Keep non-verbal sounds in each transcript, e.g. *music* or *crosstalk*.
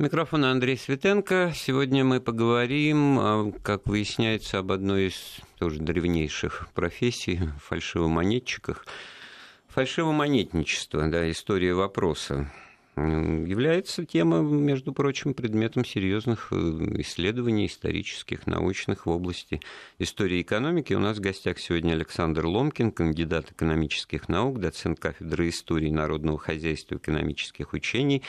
Микрофон Андрей Светенко. Сегодня мы поговорим, как выясняется, об одной из тоже древнейших профессий – фальшивомонетчиках. Фальшивомонетничество, да, история вопроса является тема, между прочим, предметом серьезных э, исследований исторических, научных в области истории экономики. У нас в гостях сегодня Александр Ломкин, кандидат экономических наук, доцент кафедры истории народного хозяйства и экономических учений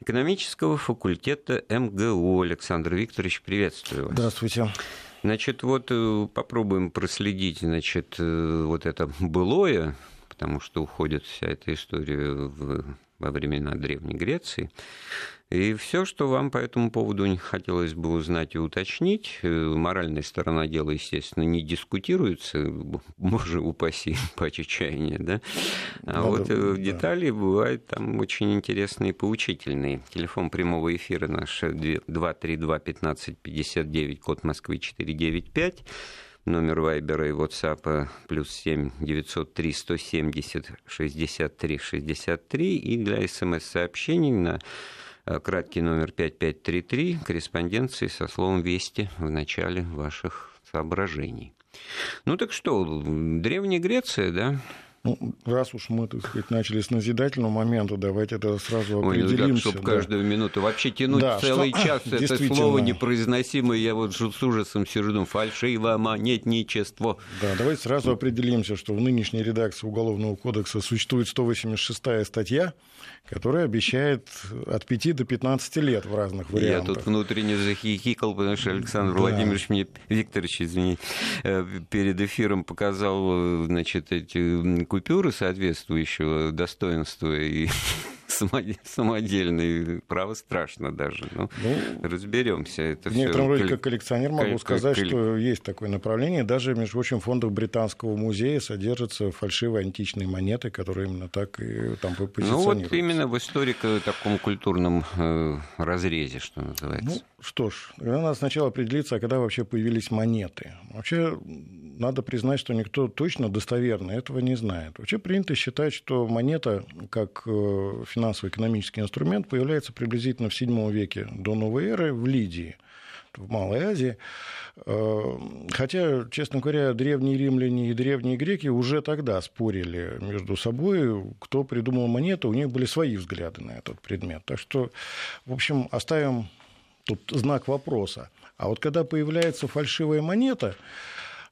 экономического факультета МГУ. Александр Викторович, приветствую вас. Здравствуйте. Значит, вот э, попробуем проследить, значит, э, вот это былое, потому что уходит вся эта история в во времена Древней Греции. И все, что вам по этому поводу не хотелось бы узнать и уточнить, э, моральная сторона дела, естественно, не дискутируется, боже упаси, *laughs* по чаяния, да? А да, вот да, э, детали да. бывают там очень интересные и поучительные. Телефон прямого эфира наш 232-1559, код Москвы 495 номер Вайбера и WhatsApp плюс 7 903 170 63 63 и для смс-сообщений на э, краткий номер 5533 корреспонденции со словом «Вести» в начале ваших соображений. Ну так что, Древняя Греция, да, ну, раз уж мы, так сказать, начали с назидательного момента, давайте это сразу определимся. Ой, чтобы да. каждую минуту вообще тянуть да, целый что... час *laughs* это слово непроизносимое, я вот с ужасом сижу, фальшиво монетничество. Да, давайте сразу определимся, что в нынешней редакции Уголовного кодекса существует 186 статья, которая обещает от 5 до 15 лет в разных вариантах. Я тут внутренне захихикал, потому что Александр да. Владимирович мне, Викторович, извини, э, перед эфиром показал, э, значит, эти купюры соответствующего достоинства и *laughs* самодельный, право страшно даже. Ну, ну, разберемся. Это в некотором роде, как коллекционер, могу сказать, что есть такое направление. Даже, между прочим, в фондах Британского музея содержатся фальшивые античные монеты, которые именно так и там позиционируются. Ну вот именно в историко таком культурном э, разрезе, что называется. Ну, что ж, надо сначала определиться, а когда вообще появились монеты. Вообще, надо признать, что никто точно достоверно этого не знает. Вообще принято считать, что монета, как э, финансово-экономический инструмент, появляется приблизительно в VII веке до новой эры в Лидии в Малой Азии. Э, хотя, честно говоря, древние римляне и древние греки уже тогда спорили между собой, кто придумал монету, у них были свои взгляды на этот предмет. Так что, в общем, оставим тут знак вопроса. А вот когда появляется фальшивая монета,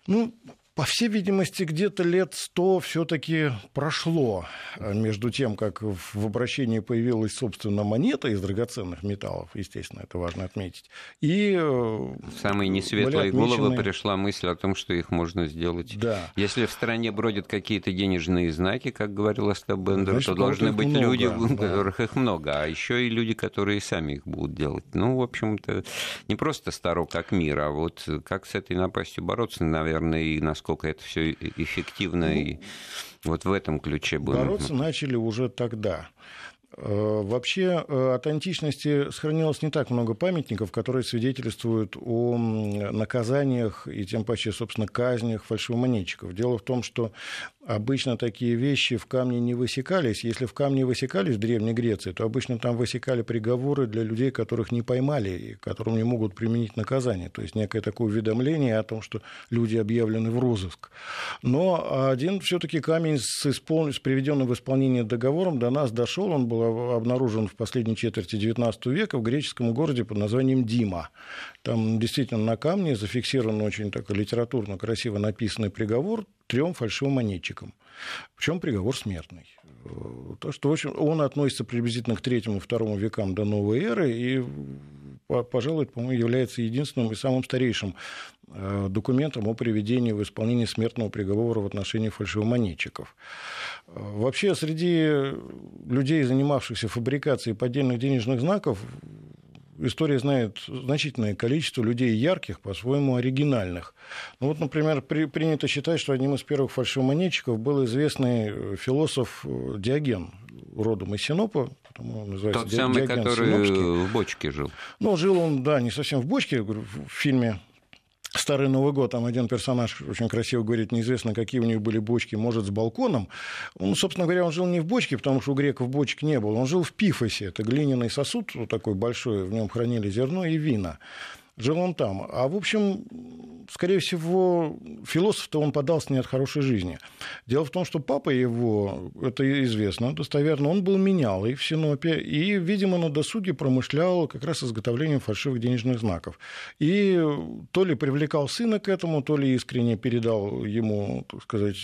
ну, по всей видимости, где-то лет сто все-таки прошло э, между тем, как в обращении появилась, собственно, монета из драгоценных металлов, естественно, это важно отметить. И э, в самые несветлые отмечены... головы пришла мысль о том, что их можно сделать. Да. Если в стране бродят какие-то денежные знаки, как говорил Остап Бендер, Значит, то должны быть много, люди, у которых их много, а еще и люди, которые сами их будут делать. Ну, в общем-то, не просто старо как мир, а вот как с этой напастью бороться, наверное, и насколько насколько это все эффективно ну, и вот в этом ключе было. Бороться начали уже тогда. Э, вообще э, от античности сохранилось не так много памятников, которые свидетельствуют о наказаниях и тем паче, собственно, казнях фальшивомонетчиков. Дело в том, что обычно такие вещи в камне не высекались. Если в камне высекались в Древней Греции, то обычно там высекали приговоры для людей, которых не поймали и которым не могут применить наказание. То есть некое такое уведомление о том, что люди объявлены в розыск. Но один все-таки камень с, испол... с приведенным в исполнение договором до нас дошел. Он был обнаружен в последней четверти XIX века в греческом городе под названием Дима. Там действительно на камне зафиксирован очень такой литературно красиво написанный приговор трем фальшивым монетчикам. Причем приговор смертный. То, что, в общем, он относится приблизительно к третьему-второму векам до новой эры и, пожалуй, по-моему, является единственным и самым старейшим э, документом о приведении в исполнение смертного приговора в отношении фальшивомонетчиков. Вообще, среди людей, занимавшихся фабрикацией поддельных денежных знаков, история знает значительное количество людей ярких, по-своему оригинальных. Ну вот, например, при, принято считать, что одним из первых фальшивомонетчиков был известный э, философ э, Диоген, родом из Синопа, называется Тот самый, который Синопский. в бочке жил. Ну, жил он, да, не совсем в бочке, в фильме Старый Новый год, там один персонаж очень красиво говорит, неизвестно, какие у них были бочки, может, с балконом. Он, собственно говоря, он жил не в бочке, потому что у греков бочек не было, он жил в пифосе, это глиняный сосуд такой большой, в нем хранили зерно и вина жил он там. А, в общем, скорее всего, философ-то он подался не от хорошей жизни. Дело в том, что папа его, это известно достоверно, он был менялый в Синопе и, видимо, на досуге промышлял как раз изготовлением фальшивых денежных знаков. И то ли привлекал сына к этому, то ли искренне передал ему, так сказать,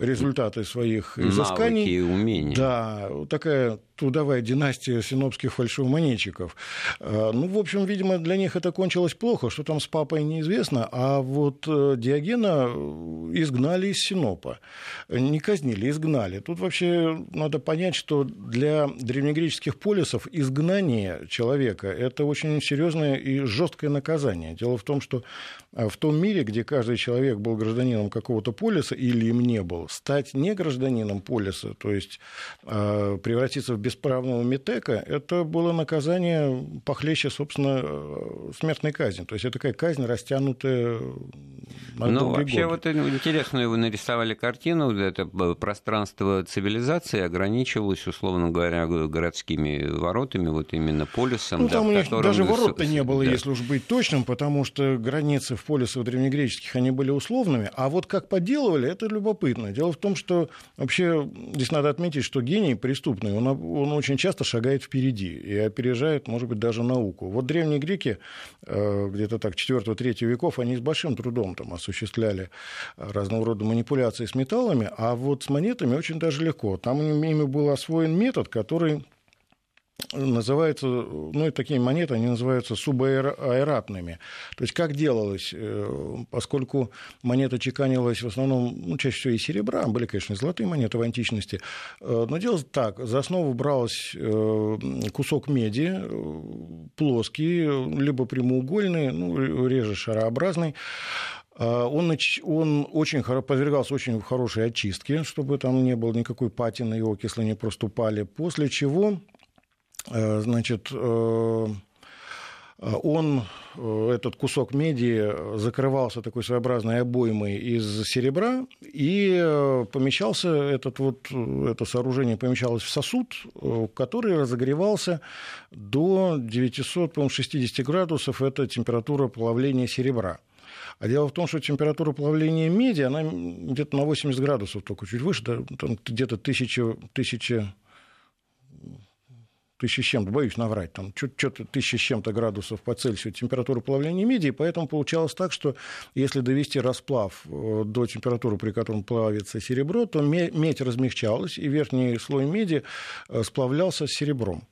результаты своих изысканий. Навыки и умения. Да, такая трудовая династия синопских фальшивомонетчиков. А, ну, в общем, видимо, для них это кончилось плохо, что там с папой неизвестно, а вот э, Диогена э, изгнали из Синопа. Не казнили, изгнали. Тут вообще надо понять, что для древнегреческих полисов изгнание человека – это очень серьезное и жесткое наказание. Дело в том, что в том мире, где каждый человек был гражданином какого-то полиса или им не был, стать не гражданином полиса, то есть превратиться в бесправного Метека, это было наказание похлеще, собственно, смертной казни. То есть это такая казнь, растянутая на Ну, вообще, годы. вот интересную вы нарисовали картину, это пространство цивилизации ограничивалось, условно говоря, городскими воротами, вот именно полисом. Ну, там да, у них даже ворот-то не было, да. если уж быть точным, потому что границы в полисах древнегреческих, они были условными, а вот как поделывали, это любопытно. Дело в том, что вообще здесь надо отметить, что гений преступный, он, он очень часто шагает впереди и опережает, может быть, даже науку. Вот древние греки, э, где-то так, 4-3 веков, они с большим трудом там осуществляли разного рода манипуляции с металлами, а вот с монетами очень даже легко. Там ими был освоен метод, который называется, ну, и такие монеты, они называются субаэратными. То есть, как делалось, э, поскольку монета чеканилась в основном, ну, чаще всего из серебра, были, конечно, золотые монеты в античности, э, но делалось так, за основу брался э, кусок меди, плоский, либо прямоугольный, ну, реже шарообразный, он, он очень, подвергался очень хорошей очистке, чтобы там не было никакой патины, и окислы не проступали. После чего значит, э, он, э, этот кусок меди, закрывался такой своеобразной обоймой из серебра, и помещался этот вот, это сооружение помещалось в сосуд, который разогревался до 960 градусов, это температура плавления серебра. А дело в том, что температура плавления меди, она где-то на 80 градусов только чуть выше, там где-то 1000, 1000 тысячи с чем-то, боюсь наврать, там что-то тысячи с чем-то градусов по Цельсию температура плавления меди, поэтому получалось так, что если довести расплав э, до температуры, при котором плавится серебро, то медь размягчалась, и верхний слой меди э, сплавлялся с серебром.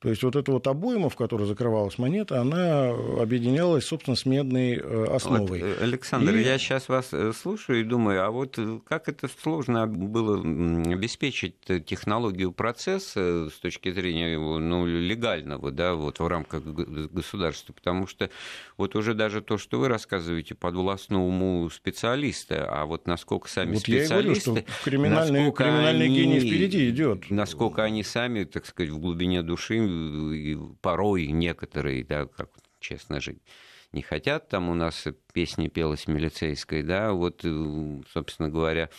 То есть вот эта вот обойма, в которой закрывалась монета, она объединялась, собственно, с медной э, основой. Вот, э, Александр, и... я сейчас вас э, слушаю и думаю, а вот как это сложно было обеспечить технологию процесса с точки зрения его ну, легального, да, вот в рамках государства, потому что вот уже даже то, что вы рассказываете, подвластно уму специалиста, а вот насколько сами вот специалисты... Я говорю, что криминальный, криминальный они, гений впереди идет. Насколько они сами, так сказать, в глубине души порой некоторые, да, как честно жить, не хотят. Там у нас песни пелась милицейской, да, вот, э, собственно говоря,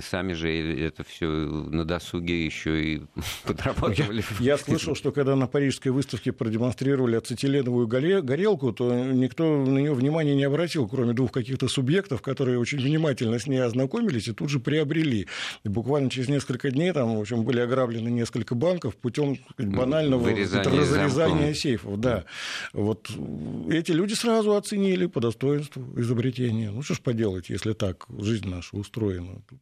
сами же это все на досуге еще и *laughs* подрабатывали. Я, я слышал, что когда на парижской выставке продемонстрировали ацетиленовую горелку, то никто на нее внимания не обратил, кроме двух каких-то субъектов, которые очень внимательно с ней ознакомились и тут же приобрели. И буквально через несколько дней там, в общем, были ограблены несколько банков путем банального разрезания сейфов. Да. Вот эти люди сразу оценили по достоинству изобретения. Ну, что ж поделать, если так жизнь наша устроена. Тут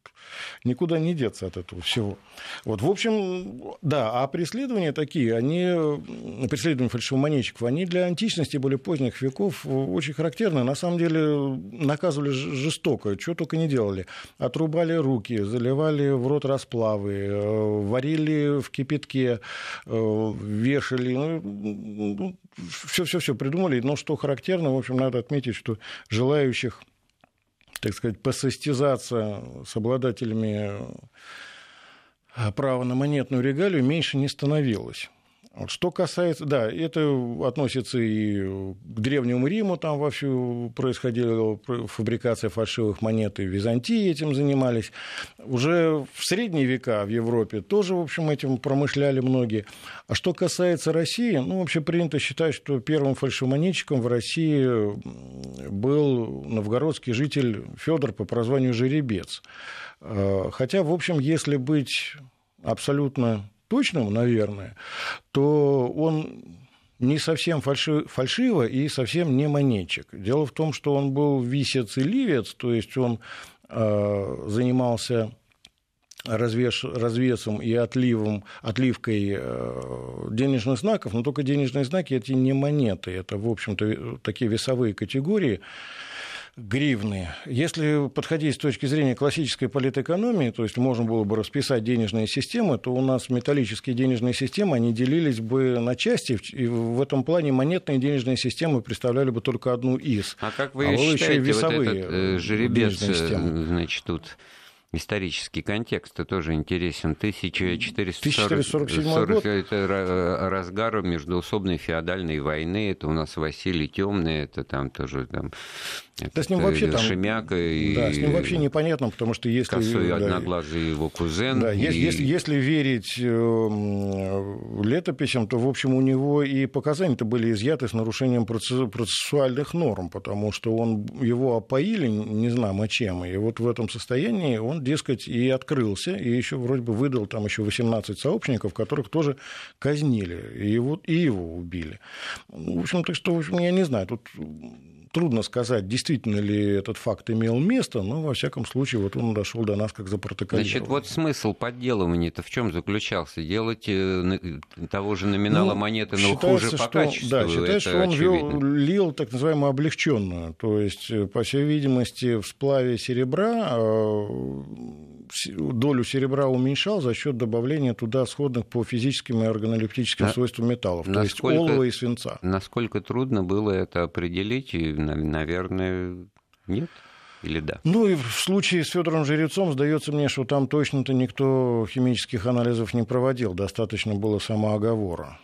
никуда не деться от этого всего. Вот, в общем, да, а преследования такие, они, преследования фальшивомонетчиков, они для античности более поздних веков очень характерны. На самом деле наказывали жестоко, что только не делали. Отрубали руки, заливали в рот расплавы, э, варили в кипятке, э, вешали. Ну, все-все-все придумали. Но что характерно, в общем, надо отметить, что желающих, так сказать, посостязаться с обладателями э, права на монетную регалию меньше не становилось. Что касается, да, это относится и к Древнему Риму, там вовсю происходила фабрикация фальшивых монет, и в Византии этим занимались. Уже в средние века в Европе тоже, в общем, этим промышляли многие. А что касается России, ну, вообще принято считать, что первым фальшивомонетчиком в России был новгородский житель Федор по прозванию Жеребец. Э, хотя, в общем, если быть абсолютно точным, наверное, то он не совсем фальши, фальшиво и совсем не монетчик. Дело в том, что он был висец и ливец, то есть он э, занимался развес, развесом и отливом, отливкой э, денежных знаков, но только денежные знаки эти не монеты, это, в общем-то, такие весовые категории, гривны. Если подходить с точки зрения классической политэкономии, то есть можно было бы расписать денежные системы, то у нас металлические денежные системы, они делились бы на части, и в этом плане монетные денежные системы представляли бы только одну из. А как вы а считаете, весовые вот этот э, жеребец, э, значит, тут исторический контекст -то тоже интересен. 1447 год. Это разгар междуусобной феодальной войны. Это у нас Василий Темный, это там тоже там да с ним вообще там... Шемяка и... Да, с ним вообще непонятно, потому что если... Косой да, одноглазый его кузен. Да, и... если, если верить э, летописям, то, в общем, у него и показания-то были изъяты с нарушением процессуальных норм, потому что он, его опоили, не знамо чем, и вот в этом состоянии он, дескать, и открылся, и еще вроде бы выдал там еще 18 сообщников, которых тоже казнили, и его, и его убили. В общем, так что, в общем, я не знаю, тут трудно сказать, действительно ли этот факт имел место, но, во всяком случае, вот он дошел до нас как запротоколирован. Значит, вот смысл подделывания-то в чем заключался? Делать э, того же номинала ну, монеты, но хуже по что, качеству? Да, считается, что он вел, лил так называемую облегченную, то есть, э, по всей видимости, в сплаве серебра э, долю серебра уменьшал за счет добавления туда сходных по физическим и органолептическим да. свойствам металлов, насколько, то есть олова и свинца. Насколько трудно было это определить, и, наверное, нет? Или да? Ну и в случае с Федором Жрецом сдается мне, что там точно-то никто химических анализов не проводил, достаточно было самооговора.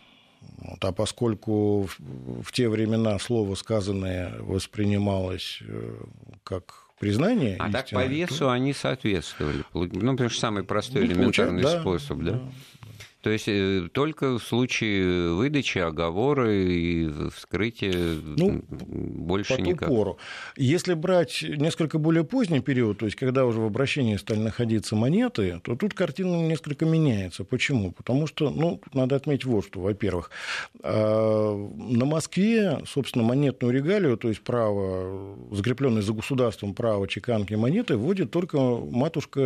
Вот, а поскольку в, в те времена слово сказанное воспринималось э, как признание. А так по весу то... они соответствовали. Ну, потому что самый простой ну, элементарный да, способ, да? да. То есть э, только в случае выдачи, оговора и вскрытия ну, больше по никак. Пору. Если брать несколько более поздний период, то есть когда уже в обращении стали находиться монеты, то тут картина несколько меняется. Почему? Потому что, ну, надо отметить вот что. Во-первых, а, на Москве, собственно, монетную регалию, то есть право, закрепленное за государством право чеканки монеты, вводит только матушка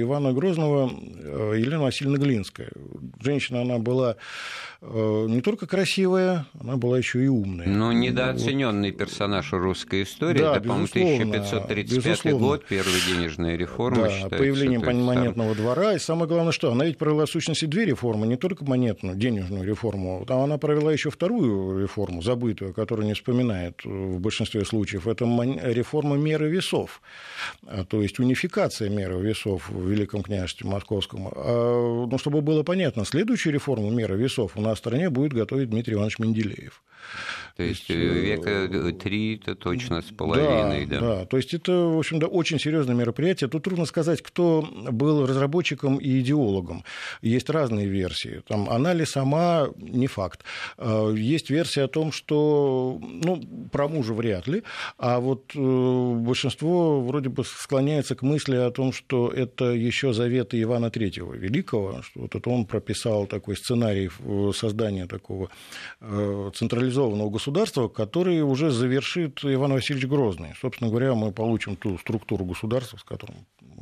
Ивана Грозного э, Елена Васильевна Глинская женщина, она была э, не только красивая, она была еще и умная. Ну, недооцененный вот. персонаж русской истории. Да, это, по-моему, 1535 безусловно. год, первая денежная реформа. Да, считается, появлением монетного там... двора. И самое главное, что она ведь провела в сущности две реформы, не только монетную, денежную реформу, там она провела еще вторую реформу, забытую, которую не вспоминает в большинстве случаев. Это реформа меры весов, а, то есть унификация меры весов в Великом княжестве Московском. А, ну, чтобы было понятно, следующую реформу меры весов у нас в стране будет готовить Дмитрий Иванович Менделеев. То есть, э, века три это точно с половиной, да, да? Да, то есть это, в общем, да, очень серьезное мероприятие. Тут трудно сказать, кто был разработчиком и идеологом. Есть разные версии. Там она ли сама, не факт. Есть версия о том, что, ну, про мужа вряд ли, а вот э, большинство вроде бы склоняется к мысли о том, что это еще заветы Ивана Третьего Великого, что вот это он прописал такой сценарий создания такого э, централизованного государства, который уже завершит Иван Васильевич Грозный. Собственно говоря, мы получим ту структуру государства, с которым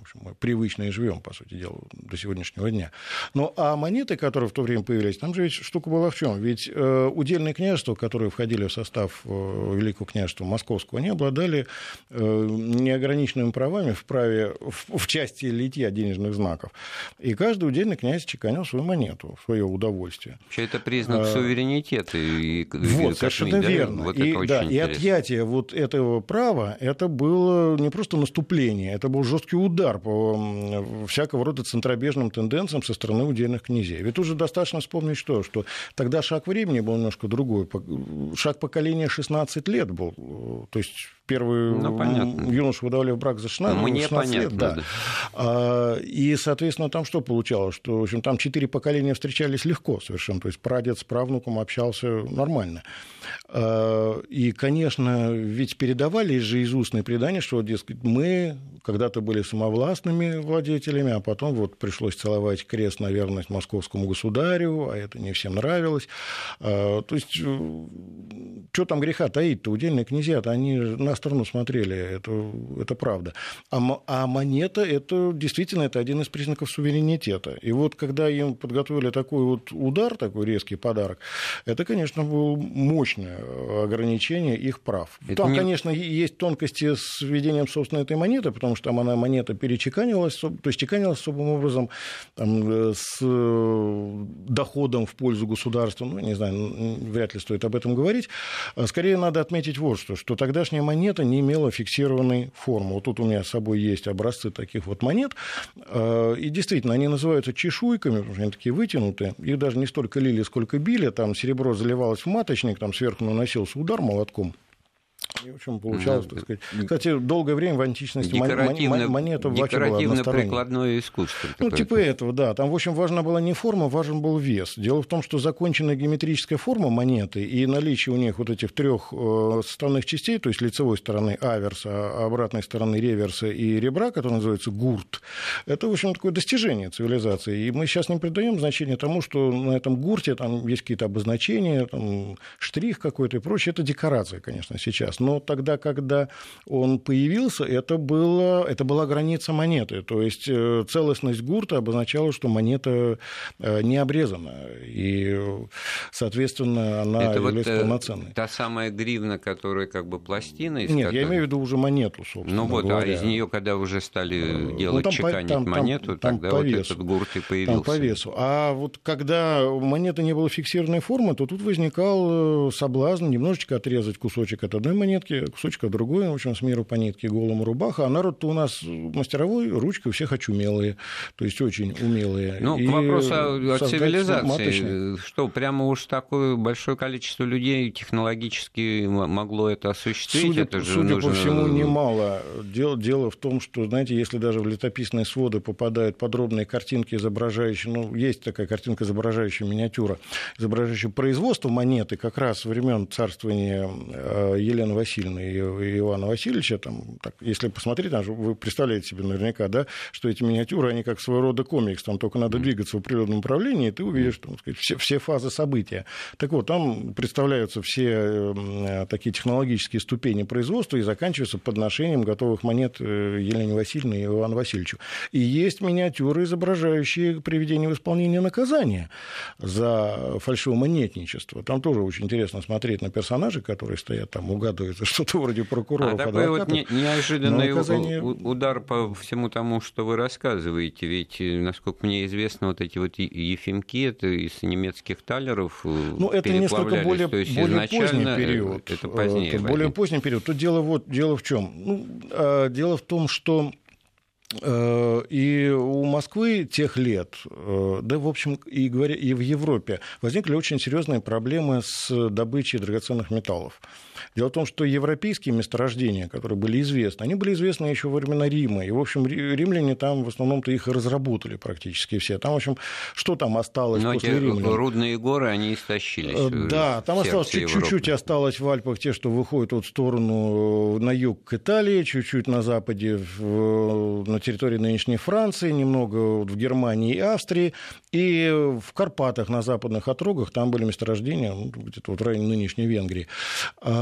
общем, мы привычно и живем, по сути дела, до сегодняшнего дня. Ну, а монеты, которые в то время появились, там же ведь штука была в чем? Ведь э, удельные княжества, которые входили в состав э, Великого княжества Московского, они обладали э, неограниченными правами в праве в, в части литья денежных знаков. И каждый удельный князь чеканил свою монету свое удовольствие. Вообще это признак а, суверенитета и вот, совершенно да? верно. Вот и, да, и отъятие вот этого права, это было не просто наступление, это был жесткий удар по всякого рода центробежным тенденциям со стороны удельных князей. Ведь уже достаточно вспомнить что, что тогда шаг времени был немножко другой. Шаг поколения 16 лет был. То есть первый ну, юношу выдавали в брак за 16, Мне 16 понятно, лет. Да. Да. А, и, соответственно, там что получалось? Что, в общем, там четыре поколения встречались легко совершенно. То есть прадед с правнуком общался нормально. А, и, конечно, ведь передавались же из устные предания, что, дескать, мы когда-то были самовластными владетелями, а потом вот пришлось целовать крест на верность московскому государю, а это не всем нравилось. А, то есть, э, что там греха таить-то? Удельные князья-то, они на сторону смотрели, это, это правда. А, а монета, это действительно это один из признаков суверенитета. И вот когда им подготовили такой вот удар, такой резкий подарок, это, конечно, было мощное ограничение их прав. Это там, не... конечно, есть тонкости с введением, собственно, этой монеты, потому что там она монета перечеканилась, то есть чеканилась особым образом там, э, с э, доходом в пользу государства. Ну, не знаю, вряд ли стоит об этом говорить. А скорее надо отметить вот что, что тогдашняя монета монета не имела фиксированной формы. Вот тут у меня с собой есть образцы таких вот монет. А, и действительно, они называются чешуйками, потому что они такие вытянутые. Их даже не столько лили, сколько били. Там серебро заливалось в маточник, там сверху наносился удар молотком. И, в общем, получалось, так сказать. Кстати, долгое время в античности Декоративно, монета вообще была прикладное искусство. Ну, типа этого, да. Там, в общем, важна была не форма, важен был вес. Дело в том, что законченная геометрическая форма монеты и наличие у них вот этих трех э, составных частей, то есть лицевой стороны аверса, а обратной стороны реверса и ребра, который называется гурт, это, в общем, такое достижение цивилизации. И мы сейчас не придаем значения тому, что на этом гурте там есть какие-то обозначения, там, штрих какой-то и прочее. Это декорация, конечно, сейчас но тогда, когда он появился, это, было, это была граница монеты. То есть э, целостность гурта обозначала, что монета э, не обрезана, и, соответственно, она это является вот, э, полноценной. Та самая гривна, которая как бы пластина? Из Нет, которой... я имею в виду уже монету, собственно Ну вот, говоря. а из нее, когда уже стали делать, ну, там, чеканить там, монету, там, тогда там вот весу. этот гурт и появился. Там по весу. А вот когда монета не была фиксированной формы, то тут возникал соблазн немножечко отрезать кусочек от одной монеты, монетки, кусочка другой, в общем, с миру по нитке, голому рубаха. А народ-то у нас мастеровой, ручки у всех очумелые, то есть очень умелые. Ну, и вопрос о, о цивилизации. Маточные. Что, прямо уж такое большое количество людей технологически могло это осуществить? Судя, это же судя нужно... по всему, немало. Дело, дело в том, что, знаете, если даже в летописные своды попадают подробные картинки, изображающие, ну, есть такая картинка, изображающая миниатюра, изображающая производство монеты как раз времен царствования э, Елены Васильевны и Ивана Васильевича, там, так, если посмотреть, там, вы представляете себе наверняка, да, что эти миниатюры, они как своего рода комикс, там только надо двигаться в определенном направлении, и ты увидишь там, сказать, все, все фазы события. Так вот, там представляются все э, такие технологические ступени производства и заканчиваются подношением готовых монет э, Елене Васильевне и Ивану Васильевичу. И есть миниатюры, изображающие приведение в исполнение наказания за фальшивомонетничество. Там тоже очень интересно смотреть на персонажей, которые стоят там, угадывают *laughs* что-то вроде прокурора. А такой вот не, неожиданный оказание... удар по всему тому, что вы рассказываете. Ведь, э, насколько мне известно, вот эти вот ефимки, это из немецких талеров э, Ну, это несколько более, есть более поздний период. Это позднее. Это более поздний период. Тут дело, вот, дело в чем? Ну, а, дело в том, что Э, и у Москвы тех лет, э, да, в общем, и, говоря, и в Европе возникли очень серьезные проблемы с добычей драгоценных металлов. Дело в том, что европейские месторождения, которые были известны, они были известны еще во времена Рима. И, в общем, римляне там в основном-то их и разработали практически все. Там, в общем, что там осталось Но после римлян? рудные горы, они истощились. Э, да, там осталось чуть-чуть осталось в Альпах те, что выходят вот в сторону на юг к Италии, чуть-чуть на западе в, на территории нынешней Франции, немного в Германии и Австрии, и в Карпатах на западных отрогах там были месторождения, ну, где-то вот в районе нынешней Венгрии.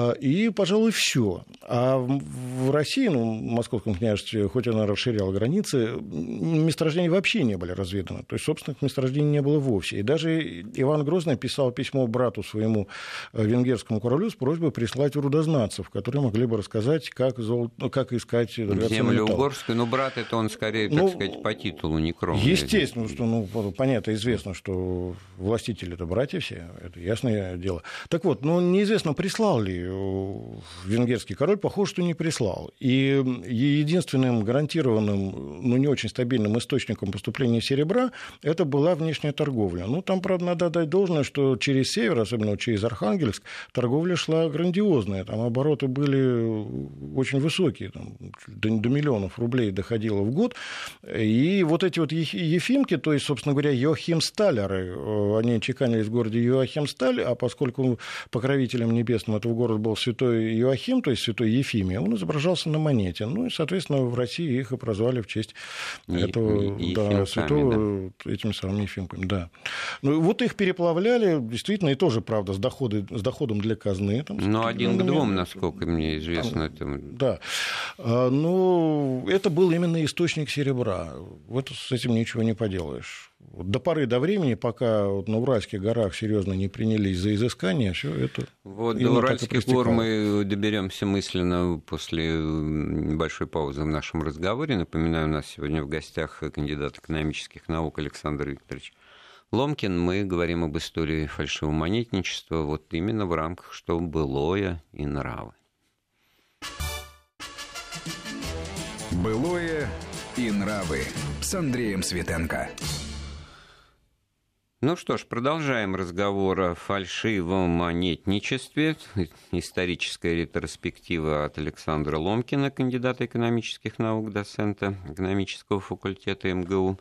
А, и, пожалуй, все. А в России, ну, в Московском княжестве, хоть она расширяла границы, месторождения вообще не были разведаны. То есть собственных месторождений не было вовсе. И даже Иван Грозный писал письмо брату своему э, венгерскому королю с просьбой прислать рудознатцев, которые могли бы рассказать, как, золото, как искать Землю угорскую, но брат это он скорее, так ну, сказать, по титулу не кровный. Естественно, что, ну, понятно, известно, что властители это братья все, это ясное дело. Так вот, ну, неизвестно, прислал ли венгерский король, похоже, что не прислал. И единственным гарантированным, ну, не очень стабильным источником поступления серебра это была внешняя торговля. Ну, там, правда, надо дать должное, что через север, особенно через Архангельск, торговля шла грандиозная. Там обороты были очень высокие, там, до, до миллионов рублей доходило в год. И вот эти вот ефимки, то есть, собственно говоря, Йохимсталеры, э, они чеканились в городе Йоахимсталь, а поскольку покровителем небесным этого города был святой Йоахим, то есть святой Ефимия, он изображался на монете. Ну и, соответственно, в России их и прозвали в честь этого и, да, святого да. этими самыми Ефимками. Да. Ну, вот их переплавляли, действительно, и тоже, правда, с, доходы, с доходом для казны. Там, ну, один к двум, насколько мне известно. Там, это... Да. А, ну, это был именно источник серебра. Вот с этим ничего не поделаешь. До поры до времени, пока вот на Уральских горах серьезно не принялись за изыскание, все это. Вот до Уральских гор мы доберемся мысленно после небольшой паузы в нашем разговоре. Напоминаю, у нас сегодня в гостях кандидат экономических наук Александр Викторович Ломкин. Мы говорим об истории фальшивомонетничества вот именно в рамках «Что былое и нравы». Былое и нравы с Андреем Светенко. Ну что ж, продолжаем разговор о фальшивом монетничестве. Историческая ретроспектива от Александра Ломкина, кандидата экономических наук, доцента экономического факультета МГУ.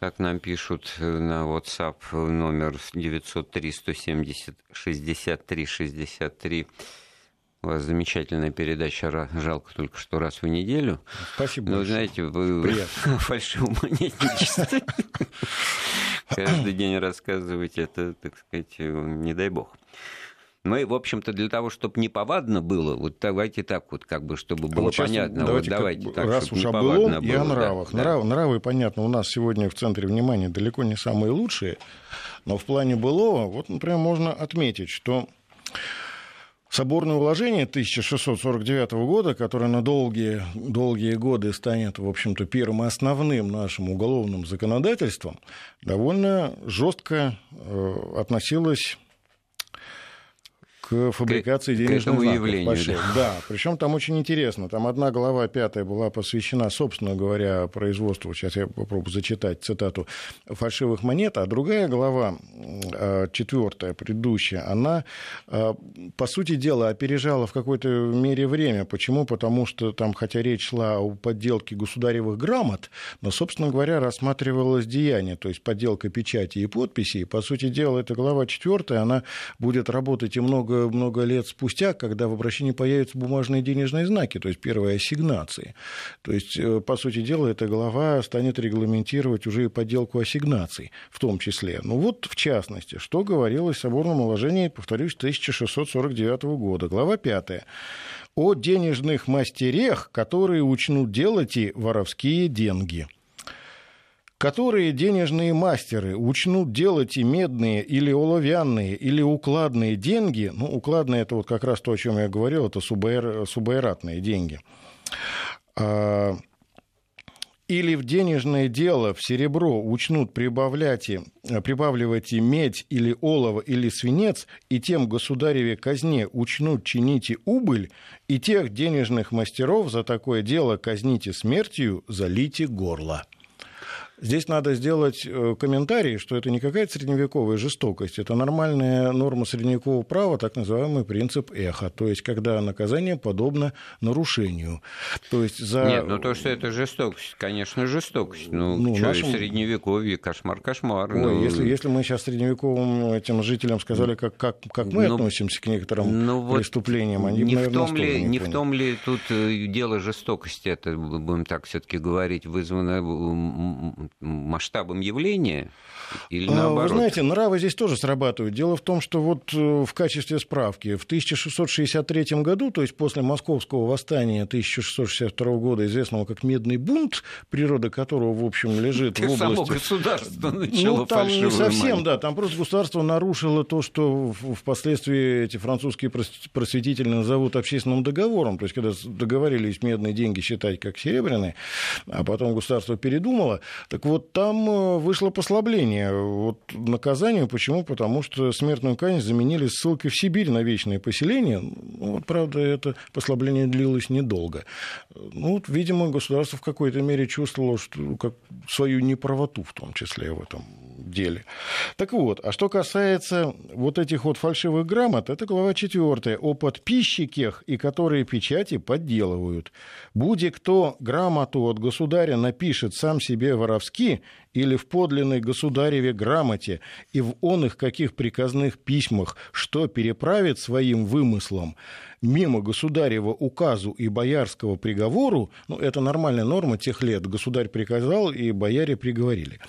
Как нам пишут на WhatsApp номер 903 170 63 63 у вас замечательная передача, жалко только что раз в неделю. Спасибо. Но, знаете, вы *laughs* фальшивомонетничестве каждый день рассказывать, это, так сказать, не дай бог. Мы, в общем-то, для того, чтобы не повадно было, вот давайте так вот, как бы, чтобы было вот понятно. Давайте, вот давайте так, раз уж о былом и о нравах. Да, Нрав, да. Нравы, понятно, у нас сегодня в центре внимания далеко не самые лучшие, но в плане былого, вот, например, можно отметить, что Соборное уложение 1649 года, которое на долгие, долгие годы станет, в общем-то, первым основным нашим уголовным законодательством, довольно жестко э, относилось к фабрикации к, денежных к знаков. Явлению, да. да, причем там очень интересно. Там одна глава пятая была посвящена, собственно говоря, производству, сейчас я попробую зачитать цитату, фальшивых монет, а другая глава, э, четвертая, предыдущая, она, э, по сути дела, опережала в какой-то мере время. Почему? Потому что там, хотя речь шла о подделке государевых грамот, но, собственно говоря, рассматривалось деяние, то есть подделка печати и подписи. И, по сути дела, эта глава четвертая, она будет работать и много много лет спустя, когда в обращении появятся бумажные денежные знаки, то есть первые ассигнации. То есть, э, по сути дела, эта глава станет регламентировать уже и подделку ассигнаций в том числе. Ну вот, в частности, что говорилось в соборном уложении, повторюсь, 1649 года. Глава 5 о денежных мастерех, которые учнут делать и воровские деньги которые денежные мастеры учнут делать и медные, или оловянные, или укладные деньги, ну, укладные – это вот как раз то, о чем я говорил, это субаэр, субаэратные деньги, а, или в денежное дело, в серебро учнут прибавлять и, прибавливать и медь, или олово, или свинец, и тем государеве казне учнут чините убыль, и тех денежных мастеров за такое дело казните смертью, залите горло. Здесь надо сделать э, комментарий, что это не какая-то средневековая жестокость, это нормальная норма средневекового права, так называемый принцип эхо, то есть когда наказание подобно нарушению. То есть за... Нет, ну то, что это жестокость, конечно, жестокость. Ну, ну что, нашем... средневековье, кошмар, кошмар. Ой, ну... если, если мы сейчас средневековым этим жителям сказали, как, как, как мы ну, относимся к некоторым ну, преступлениям, вот они, не наверное, в том ли, не, не в том ли тут э, дело жестокости, это будем так все-таки говорить, вызвано масштабом явления или наоборот? Вы знаете, нравы здесь тоже срабатывают. Дело в том, что вот э, в качестве справки в 1663 году, то есть после Московского восстания 1662 года, известного как Медный бунт, природа которого, в общем, лежит в области... Само государство начало Ну, там не совсем, да, там просто государство нарушило то, что впоследствии эти французские просветители назовут общественным договором. То есть, когда договорились медные деньги считать как серебряные, а потом государство передумало, так вот там э, вышло послабление вот, наказанию. Почему? Потому что смертную казнь заменили ссылкой в Сибирь на вечное поселение. Ну, вот, правда, это послабление длилось недолго. Ну, вот, видимо, государство в какой-то мере чувствовало что, как свою неправоту в том числе в этом деле. Так вот, а что касается вот этих вот фальшивых грамот, это глава 4 о подписчиках, и которые печати подделывают. Буде кто грамоту от государя напишет сам себе воровски или в подлинной государеве грамоте, и в он их каких приказных письмах, что переправит своим вымыслом, мимо государева указу и боярского приговору, ну, это нормальная норма тех лет, государь приказал, и бояре приговорили,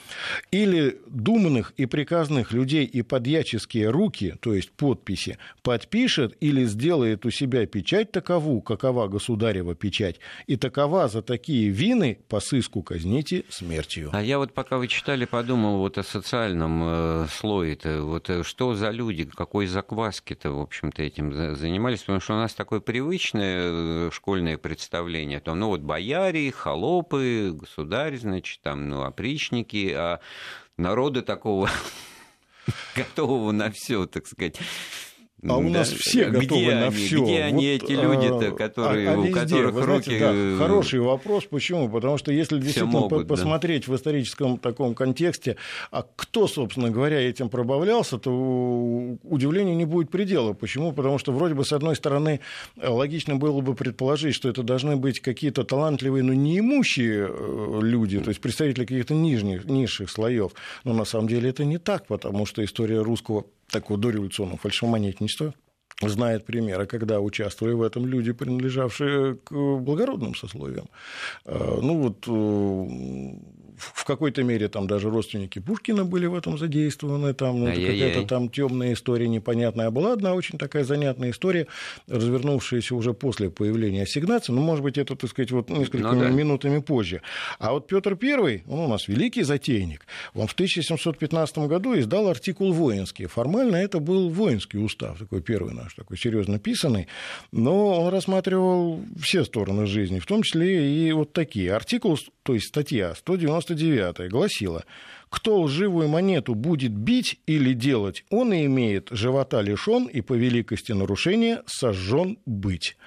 или думанных и приказных людей и подьяческие руки, то есть подписи, подпишет или сделает у себя печать такову, какова государева печать, и такова за такие вины по сыску казните смертью. А я вот пока вы читали, подумал вот о социальном э, слое-то, вот э, что за люди, какой закваски-то, в общем-то, этим занимались, потому что у нас такое привычное э, школьное представление, там, ну вот бояре, холопы, государь, значит, там, ну, опричники, а народа такого *laughs* готового на все, так сказать, а у нас все готовы где на они, все. Где они, эти люди-то, которые, а, а у везде, которых вы руки... знаете, да, хороший вопрос. Почему? Потому что если действительно могут, посмотреть да. в историческом таком контексте, а кто, собственно говоря, этим пробавлялся, то удивлению не будет предела. Почему? Потому что вроде бы, с одной стороны, логично было бы предположить, что это должны быть какие-то талантливые, но неимущие э, люди, то есть представители каких-то нижних, низших слоев. Но на самом деле это не так, потому что история русского такого дореволюционного фальшивомонетничества знает примеры, когда участвовали в этом люди, принадлежавшие к благородным сословиям. Ну вот в какой-то мере там даже родственники Пушкина были в этом задействованы, там ну, какая-то там темная история непонятная. Была одна очень такая занятная история, развернувшаяся уже после появления ассигнаций, ну, может быть, это, так сказать, вот несколькими ну, да. минутами позже. А вот Петр I, он у нас великий затейник, он в 1715 году издал артикул воинский. Формально это был воинский устав, такой первый наш, такой серьезно писанный, но он рассматривал все стороны жизни, в том числе и вот такие. Артикул, то есть статья 190 99 гласила, кто лживую монету будет бить или делать, он и имеет живота лишен и по великости нарушения сожжен быть.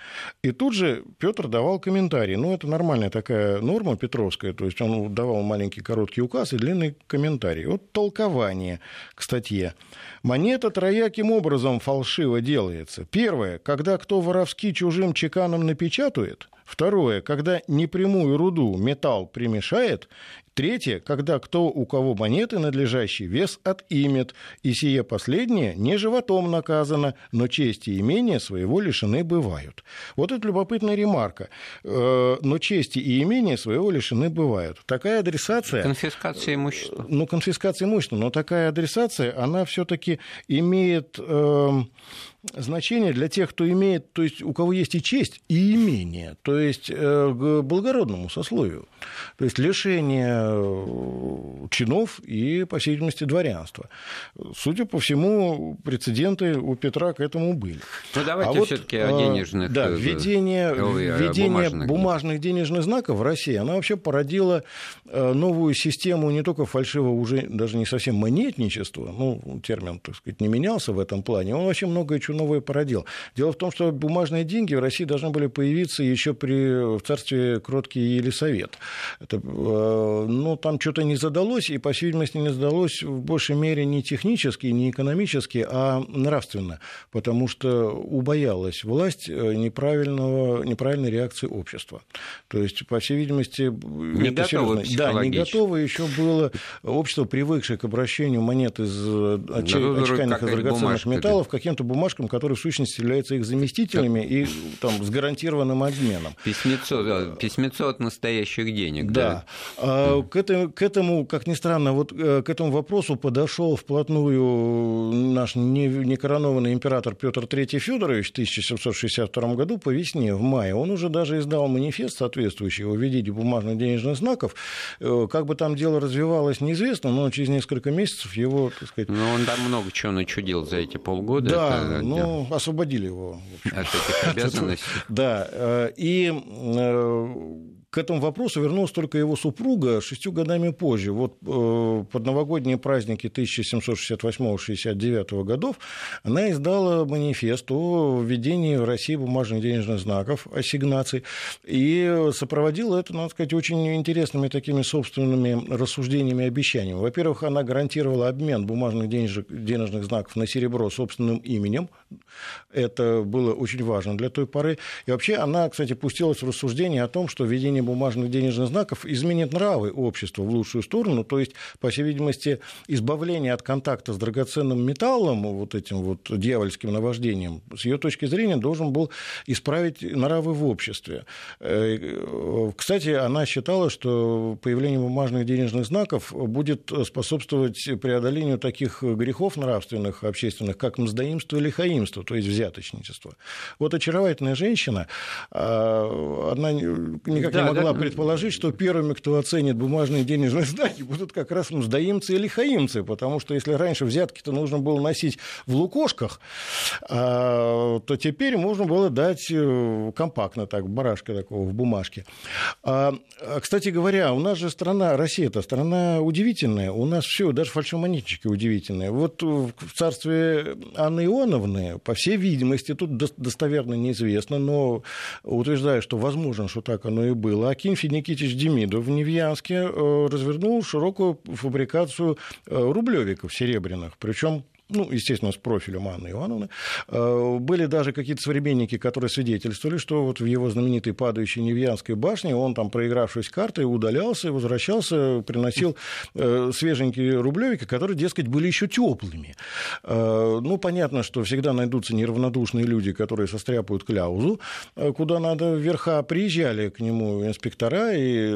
И тут же Петр давал комментарий. Ну, это нормальная такая норма петровская, то есть он давал маленький короткий указ и длинный комментарий. Вот толкование к статье. Монета трояким образом фальшиво делается. Первое, когда кто воровски чужим чеканом напечатает – Второе, когда непрямую руду металл примешает. Третье, когда кто у кого монеты надлежащий вес отымет. И сие последнее не животом наказано, но честь и имение своего лишены бывают. Вот это любопытная ремарка. Э, но чести и имения своего лишены бывают. Такая адресация... Конфискация имущества. Ну, конфискация имущества. Но такая адресация, она все-таки имеет эм, значение для тех, кто имеет, то есть у кого есть и честь, и имение, то есть э, к благородному сословию, то есть лишение э, чинов и, по всей видимости, дворянства. Судя по всему, прецеденты у Петра к этому были. Ну, давайте а вот, все-таки о денежных... Да, введение, введение бумажных, бумажных денежных знаков в России, она вообще породила новую систему не только фальшивого, уже даже не совсем монетничества, ну, термин, так сказать, не менялся в этом плане, он вообще многое чего новое породил. Дело в том, что бумажные деньги в России должны были появиться еще при, в царстве Кроткий Елисавет. Это, э, но там что-то не задалось, и, по всей видимости, не задалось в большей мере не технически, не экономически, а нравственно, потому что убоялась власть э, неправильного, неправильной реакции общества. То есть, по всей видимости, не это готово Да, не готово еще было общество, привыкшее к обращению монет из отчаянных из драгоценных металлов, каким-то бумажкам бумажкам, которые в сущности являются их заместителями и там, с гарантированным обменом. Письмецо, письмецо от настоящих денег. Да. да. К, этому, к этому, как ни странно, вот к этому вопросу подошел вплотную наш некоронованный император Петр III Федорович в 1762 году по весне, в мае. Он уже даже издал манифест соответствующий о введении бумажных денежных знаков. Как бы там дело развивалось, неизвестно, но через несколько месяцев его, так сказать... Ну, он там много чего начудил за эти полгода. Да, это... ну, освободили его. От этих обязанностей. *laughs* Да, э, и э, к этому вопросу вернулась только его супруга шестью годами позже. Вот э, под новогодние праздники 1768-69 годов она издала манифест о введении в России бумажных денежных знаков, ассигнаций, и сопроводила это, надо сказать, очень интересными такими собственными рассуждениями и обещаниями. Во-первых, она гарантировала обмен бумажных денежных, денежных знаков на серебро собственным именем. Это было очень важно для той поры. И вообще она, кстати, пустилась в рассуждение о том, что введение бумажных денежных знаков изменит нравы общества в лучшую сторону, то есть, по всей видимости, избавление от контакта с драгоценным металлом, вот этим вот дьявольским наваждением, с ее точки зрения, должен был исправить нравы в обществе. Э, кстати, она считала, что появление бумажных денежных знаков будет способствовать преодолению таких грехов нравственных, общественных, как мздоимство или хаимство, то есть взяточничество. Вот очаровательная женщина, а, она никак да, не могла да. предположить, что первыми, кто оценит бумажные денежные знаки, будут как раз мздоимцы или хаимцы, потому что если раньше взятки-то нужно было носить в лукошках, а, то теперь можно было дать э, компактно, так, барашка такого в бумажке. А, кстати говоря, у нас же страна, Россия это страна удивительная, у нас все, даже фальшивомонетчики удивительные. Вот в царстве Анны Ионовны, по всей видимости, тут достоверно неизвестно, но утверждаю, что возможно, что так оно и было. Было, Акинфий Никитич Демидов в Невьянске э, развернул широкую фабрикацию э, рублевиков серебряных, причем ну, естественно, с профилем Анны Ивановны. Э, были даже какие-то современники, которые свидетельствовали, что вот в его знаменитой падающей Невьянской башне он там, проигравшись картой, удалялся, возвращался, приносил э, свеженькие рублевики, которые, дескать, были еще теплыми. Э, ну, понятно, что всегда найдутся неравнодушные люди, которые состряпают кляузу, куда надо вверха. Приезжали к нему инспектора и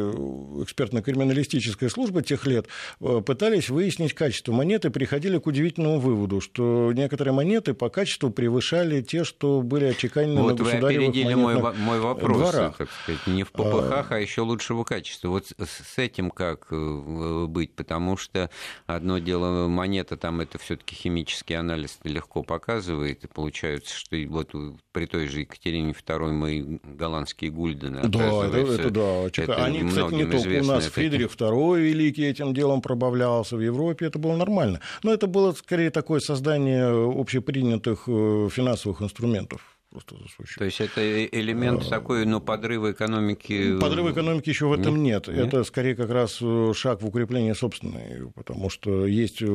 экспертно-криминалистическая служба тех лет, пытались выяснить качество монеты, приходили к удивительному выводу выводу, что некоторые монеты по качеству превышали те, что были отчеканены вот на государевых опередили мой, мой вопрос, дворах. так сказать, не в ППХ, а... а еще лучшего качества. Вот с этим как э, быть? Потому что одно дело монета, там это все-таки химический анализ легко показывает, и получается, что вот при той же Екатерине II мы голландские гульдены, да, это, это да. Это Они, кстати, не только у нас Фридрих II Великий этим делом пробавлялся, в Европе это было нормально. Но это было скорее такое такое создание общепринятых э, финансовых инструментов просто засуществует. То есть это элемент а, такой, ну, подрыва экономики? Подрыва экономики еще в этом нет. нет. Это скорее как раз э, шаг в укрепление собственной, потому что есть э,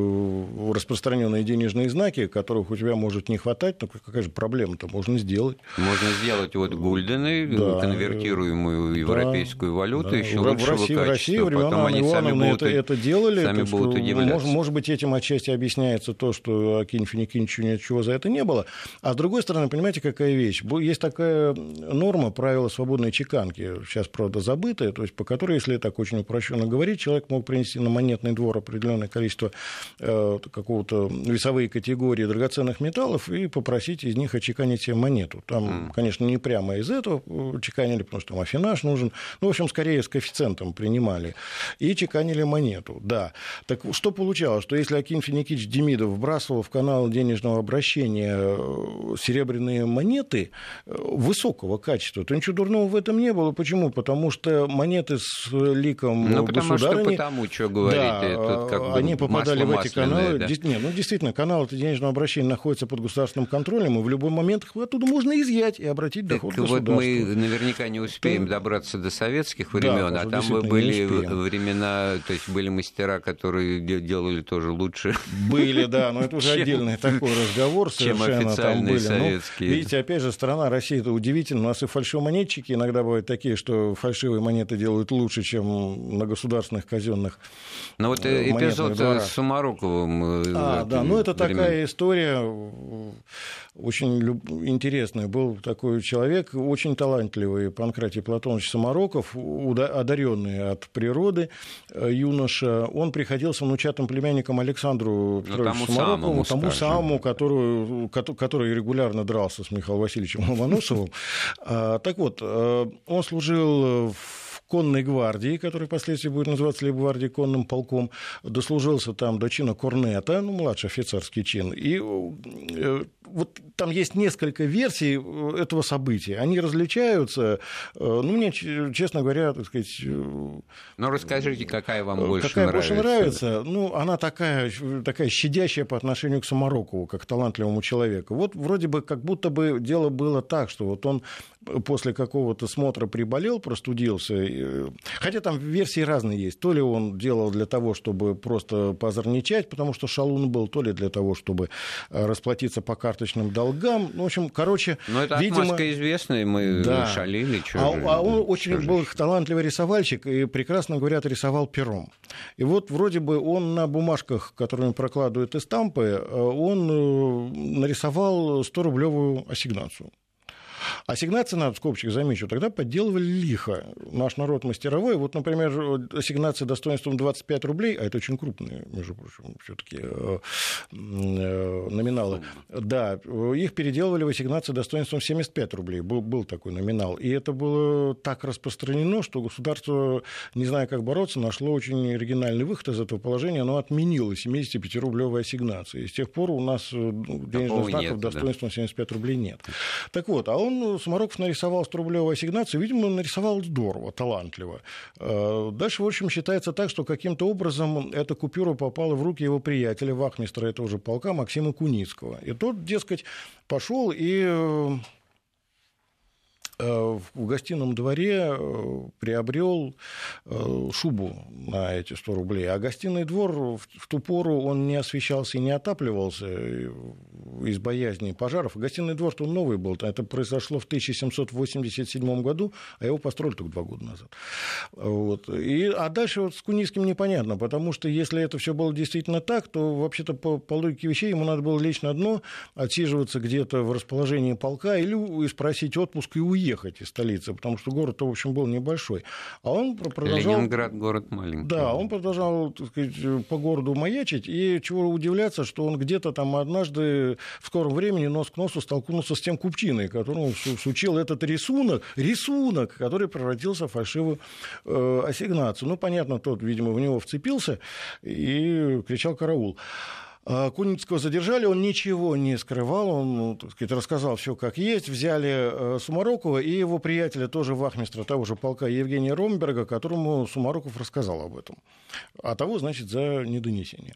распространенные денежные знаки, которых у тебя может не хватать, но какая же проблема-то можно сделать. Можно сделать вот гульдены, да, конвертируемую европейскую да, валюту, да. еще в, лучшего в России, качества. В России времена Потом они сами будут, это, это делали. Сами будут удивляться. Может, может быть, этим отчасти объясняется то, что Акинь Финикинчу ничего за это не было. А с другой стороны, понимаете, какая такая вещь. Есть такая норма, правила свободной чеканки, сейчас, правда, забытая, то есть по которой, если так очень упрощенно говорить, человек мог принести на монетный двор определенное количество э, какого-то весовые категории драгоценных металлов и попросить из них очеканить себе монету. Там, конечно, не прямо из этого чеканили, потому что там афинаж нужен. Ну, в общем, скорее с коэффициентом принимали. И чеканили монету, да. Так что получалось? Что если Акин Финикич Демидов вбрасывал в канал денежного обращения э, серебряные монеты, монеты э, высокого качества, то ничего дурного в этом не было. Почему? Потому что монеты с ликом ну, потому государыни... Что потому, что говорить, да, это как бы они попадали в эти каналы. Да? Нет, ну, действительно, канал денежного обращения находится под государственным контролем, и в любой момент их оттуда можно изъять и обратить так доход вот мы наверняка не успеем то... добраться до советских времен, да, а там были времена, то есть были мастера, которые делали тоже лучше. Были, да, но это уже *laughs* отдельный такой разговор совершенно. Чем официальные там были. Ну, советские. видите, опять же, страна России это удивительно. У нас и фальшивомонетчики иногда бывают такие, что фальшивые монеты делают лучше, чем на государственных казенных. Но вот э, эпизод с Сумаруковым. А, да, ну это времен... такая история очень интересный. Был такой человек, очень талантливый, Панкратий Платонович Самароков, одаренный от природы э, юноша. Он приходился внучатым племянником Александру ну, Петровичу Самарокову, тому самому, который, который регулярно дрался с Михаилом Васильевичем Ломоносовым. А, так вот, э, он служил в конной гвардии, который впоследствии будет называться Лейб-гвардией конным полком, дослужился там до чина корнета, ну, младший офицерский чин. И э, вот там есть несколько версий э, этого события. Они различаются. Э, ну, мне, честно говоря, так сказать... Ну, расскажите, какая вам больше какая нравится? больше нравится? Ну, она такая, такая щадящая по отношению к Самарокову, как талантливому человеку. Вот вроде бы как будто бы дело было так, что вот он после какого-то смотра приболел, простудился. Хотя там версии разные есть. То ли он делал для того, чтобы просто позорничать, потому что шалун был, то ли для того, чтобы э, расплатиться по карточным долгам. Ну, в общем, короче, Но это видимо... отмазка известная, мы да. шалили. Чё а, же, а он очень был талантливый рисовальщик и, прекрасно говорят, рисовал пером. И вот вроде бы он на бумажках, которыми прокладывают эстампы, э, он э, нарисовал 100-рублевую ассигнацию. Ассигнации, надо в скобочках замечу, тогда подделывали лихо. Наш народ мастеровой. Вот, например, ассигнации достоинством 25 рублей, а это очень крупные, между прочим, все таки э, э, номиналы. Да, их переделывали в ассигнации достоинством 75 рублей. Был, был такой номинал. И это было так распространено, что государство, не зная, как бороться, нашло очень оригинальный выход из этого положения. Оно отменило 75-рублевые ассигнации. И с тех пор у нас э, ну, денежных знаков достоинством да. 75 рублей нет. Так вот, а он Самароков нарисовал 100-рублевую ассигнацию, видимо, нарисовал здорово, талантливо. Э, дальше, в общем, считается так, что каким-то образом эта купюра попала в руки его приятеля, вахмистра этого же полка Максима Куницкого. И тот, дескать, пошел и Э, в гостином дворе э, приобрел э, шубу на эти 100 рублей. А гостиный двор в ту пору он не освещался и не отапливался из боязни пожаров. Гостиный двор то новый был. Это произошло в 1787 году, а его построили только два года назад. Вот. И, а дальше вот с Кунийским непонятно, потому что если это все было действительно так, то вообще-то по, по логике вещей ему надо было лечь на дно, отсиживаться где-то в расположении полка или спросить отпуск и уехать уехать из столицы, потому что город, в общем, был небольшой. А он продолжал... Ленинград город маленький. Да, он продолжал, так сказать, по городу маячить, и чего удивляться, что он где-то там однажды в скором времени нос к носу столкнулся с тем купчиной, которому сучил этот рисунок, рисунок, который превратился в фальшивую э, ассигнацию. Ну, понятно, тот, видимо, в него вцепился и кричал «караул». А, Куницкого задержали, он ничего не скрывал, он ну, так сказать, рассказал все как есть. Взяли э, Сумарокова и его приятеля, тоже вахмистра того же полка Евгения Ромберга, которому Сумароков рассказал об этом. А того, значит, за недонесение.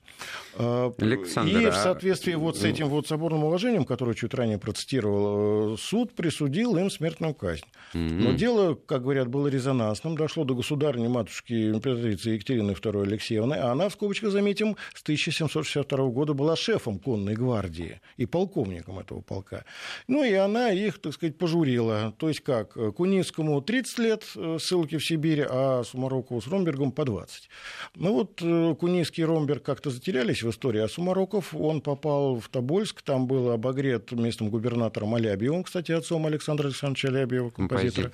А, Александр, и в а соответствии вот с этим вот соборным уложением, которое чуть ранее процитировал, э, суд присудил им смертную казнь. Но дело, как говорят, было резонансным, дошло до государни матушки императрицы Екатерины II Алексеевны, а она, в скобочках заметим, с 1762 года была шефом конной гвардии и полковником этого полка. Ну и она их, так сказать, пожурила. То есть как, Куницкому 30 лет э, ссылки в Сибирь, а Сумарокову с Ромбергом по 20. Ну вот э, Куницкий и Ромберг как-то затерялись в истории, а Сумароков, он попал в Тобольск, там был обогрет местным губернатором Алябьевым, кстати, отцом Александра Александровича Алябьева, композитора.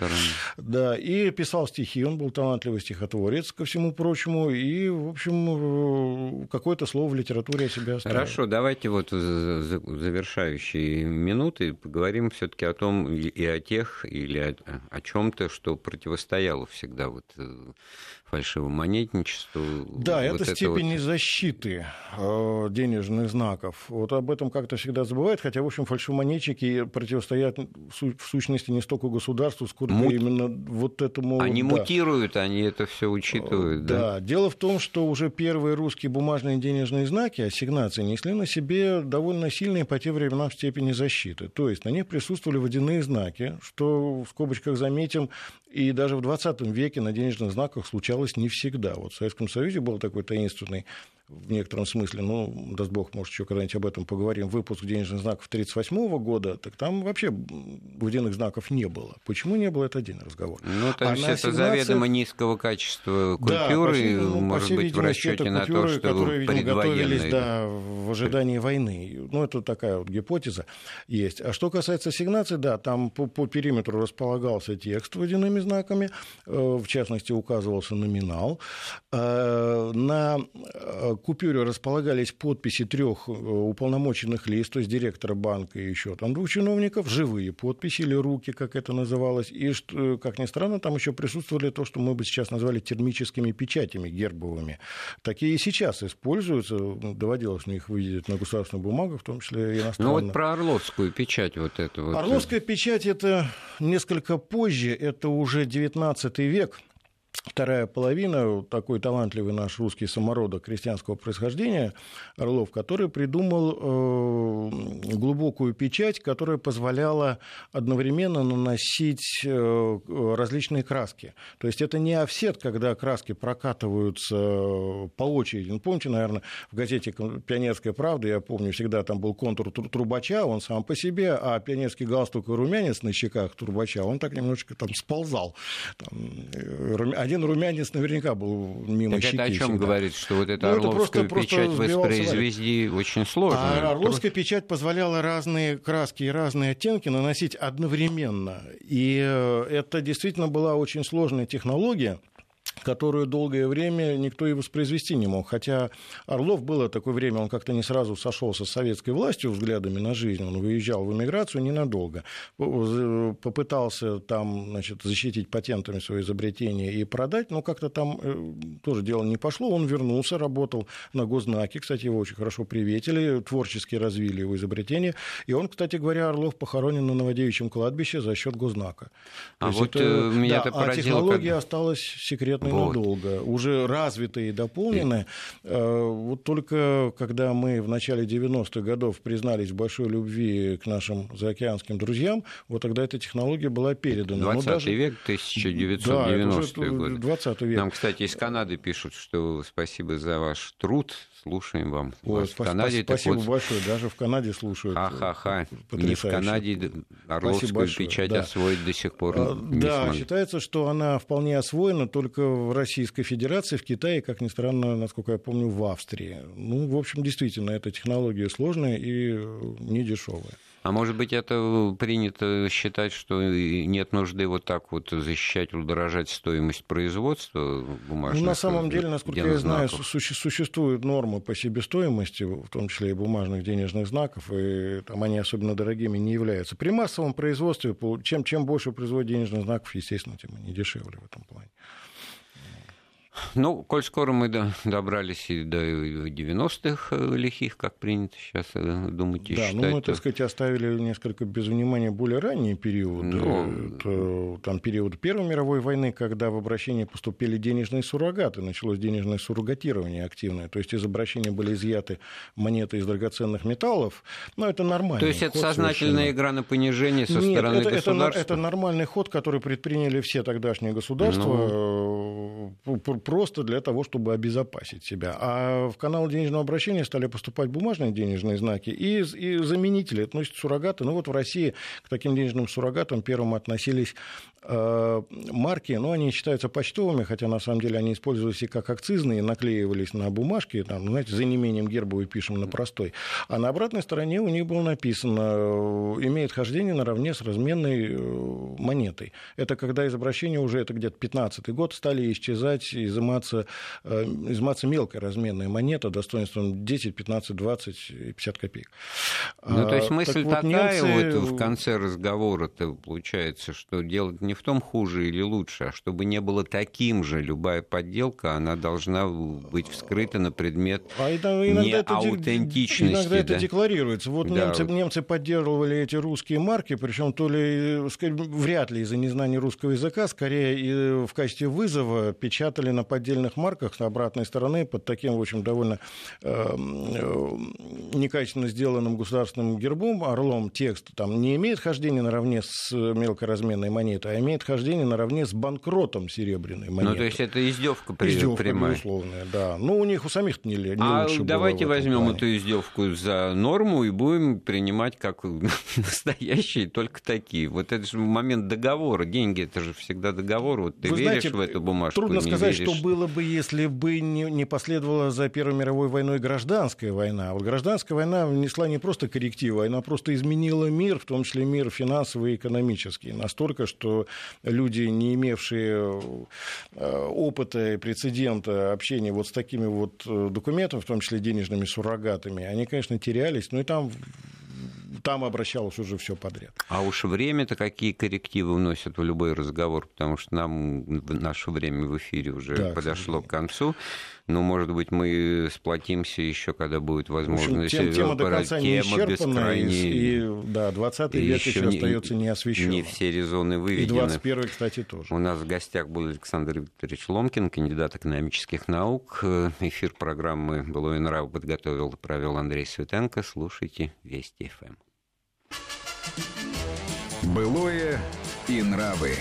Да, и писал стихи, он был талантливый стихотворец, ко всему прочему, и, в общем, э, какое-то слово в литературе о себе себя оставил. Хорошо, давайте вот завершающие минуты поговорим все-таки о том и о тех, или о, о чем-то, что противостояло всегда вот э, фальшивомонетничеству. Да, вот это степень вот... защиты э, денежных знаков. Вот об этом как-то всегда забывают, хотя, в общем, фальшивомонетчики противостоят в сущности не столько государству, сколько Мут... именно вот этому... Они да. мутируют, они это все учитывают. Да. да, дело в том, что уже первые русские бумажные денежные знаки, ассигнации, несли на себе довольно сильные по тем временам степени защиты. То есть на них присутствовали водяные знаки, что в скобочках заметим, и даже в 20 веке на денежных знаках случалось не всегда. Вот в Советском Союзе был такой таинственный в некотором смысле, ну, даст бог, может, еще когда-нибудь об этом поговорим, выпуск денежных знаков 1938 года, так там вообще водяных знаков не было. Почему не было, это один разговор. Ну, есть а это заведомо низкого качества купюры, да, по, ну, может по быть, в расчете на то, что которые, видимо, готовились да, в ожидании войны. Ну, это такая вот гипотеза есть. А что касается ассигнаций, да, там по, по периметру располагался текст водяными знаками, э, в частности, указывался номинал. Э, на э, купюре располагались подписи трех уполномоченных лиц, то есть директора банка и еще там двух чиновников, живые подписи или руки, как это называлось. И, как ни странно, там еще присутствовали то, что мы бы сейчас назвали термическими печатями гербовыми. Такие и сейчас используются, доводилось мне их видеть на государственных бумагах, в том числе иностранных. Ну вот про Орловскую печать вот эту вот. Орловская печать это несколько позже, это уже 19 век вторая половина, такой талантливый наш русский самородок крестьянского происхождения Орлов, который придумал э, глубокую печать, которая позволяла одновременно наносить э, различные краски. То есть это не офсет, когда краски прокатываются по очереди. Ну, помните, наверное, в газете «Пионерская правда», я помню, всегда там был контур трубача, он сам по себе, а пионерский галстук и румянец на щеках трубача, он так немножечко там сползал. Там, э, один румянец наверняка был мимо так щеки. это о чем всегда. говорит, что вот эта ну, орловская это просто, печать просто воспроизвести очень сложно. А орловская печать позволяла разные краски и разные оттенки наносить одновременно. И э, это действительно была очень сложная технология которую долгое время никто и воспроизвести не мог. Хотя Орлов было такое время, он как-то не сразу сошелся с советской властью взглядами на жизнь, он выезжал в эмиграцию ненадолго, попытался там значит, защитить патентами свое изобретение и продать, но как-то там э, тоже дело не пошло, он вернулся, работал на гознаке, кстати, его очень хорошо приветили, творчески развили его изобретение, и он, кстати говоря, Орлов похоронен на Новодевичьем кладбище за счет гознака. А вот это, э, меня да, это поразило. А технология как... осталась секретной вот. надолго, уже развитые и дополнены. И... Э, вот только когда мы в начале 90-х годов признались в большой любви к нашим заокеанским друзьям, вот тогда эта технология была передана. 20 даже... век, 1990 да, год. 20 век. Нам, кстати, из Канады пишут, что спасибо за ваш труд, слушаем вам. Ой, в Канаде, спасибо вот... большое, даже в Канаде слушают. Ха-ха-ха, не в Канаде Орловскую печать да. освоить до сих пор а, не Да, смогли. считается, что она вполне освоена только в Российской Федерации, в Китае, как ни странно, насколько я помню, в Австрии. Ну, в общем, действительно, эта технология сложная и не дешевая. А может быть, это принято считать, что нет нужды вот так вот защищать, удорожать стоимость производства бумажных? Ну, на самом деле, насколько я знаю, существуют нормы по себестоимости, в том числе и бумажных денежных знаков, и там они особенно дорогими не являются. При массовом производстве, чем, чем больше производят денежных знаков, естественно, тем они дешевле в этом плане. Ну, коль скоро мы добрались и до 90-х э, лихих, как принято сейчас э, думать и да, считать. Да, ну мы, так сказать, оставили несколько без внимания более ранние периоды. Ну... Это, там период Первой мировой войны, когда в обращение поступили денежные суррогаты, началось денежное суррогатирование активное. То есть из обращения были изъяты монеты из драгоценных металлов. Но это нормально. То есть это сознательная совершенно. игра на понижение со Нет, стороны это, государства? Это, это нормальный ход, который предприняли все тогдашние государства. Ну просто для того, чтобы обезопасить себя. А в канал денежного обращения стали поступать бумажные денежные знаки и, и заменители, значит суррогаты. Ну вот в России к таким денежным суррогатам первым относились Э, марки, но они считаются почтовыми, хотя на самом деле они использовались и как акцизные, наклеивались на бумажки, там, знаете, за неимением гербовой пишем на простой. А на обратной стороне у них было написано, э, имеет хождение наравне с разменной э, монетой. Это когда из обращения уже, это где-то 15 год, стали исчезать, изыматься, изыматься мелкая разменная монета достоинством 10, 15, 20 и 50 копеек. Ну, то есть мысль так такая вот, немцы... вот в конце разговора-то получается, что делать не в том, хуже или лучше, а чтобы не было таким же. Любая подделка, она должна быть вскрыта на предмет а иногда неаутентичности. Иногда да? это декларируется. Вот, да, немцы, вот немцы поддерживали эти русские марки, причем то ли, вряд ли из-за незнания русского языка, скорее в качестве вызова печатали на поддельных марках с обратной стороны под таким, в общем, довольно э, некачественно сделанным государственным гербом, орлом, текст там не имеет хождения наравне с мелкоразменной монетой, а имеет хождение наравне с банкротом серебряной монеты. Ну, то есть это издевка, издевка прямая. безусловная, да. Ну, у них у самих не, не а лучше давайте возьмем плане. эту издевку за норму и будем принимать как *laughs* настоящие только такие. Вот это же момент договора. Деньги это же всегда договор. Вот ты Вы веришь знаете, в эту бумажку? Трудно сказать, веришь. что было бы, если бы не, не последовала за Первой мировой войной гражданская война. Вот гражданская война внесла не просто коррективы, она просто изменила мир, в том числе мир финансовый и экономический. Настолько, что люди, не имевшие э, опыта и прецедента общения вот с такими вот э, документами, в том числе денежными суррогатами, они, конечно, терялись. Ну и там там обращалось уже все подряд. А уж время-то какие коррективы вносят в любой разговор, потому что нам наше время в эфире уже да, подошло к, к концу. Ну, может быть, мы сплотимся еще, когда будет возможность. Общем, тема до конца не исчерпана, и, и, да, 20 век еще, еще не, остается неосвещенным. Не все резоны выведены. И 21 кстати, тоже. У нас в гостях был Александр Викторович Ломкин, кандидат экономических наук. Эфир программы «Былой нрав» подготовил и провел Андрей Светенко. Слушайте Вести ФМ. Былое и нравы.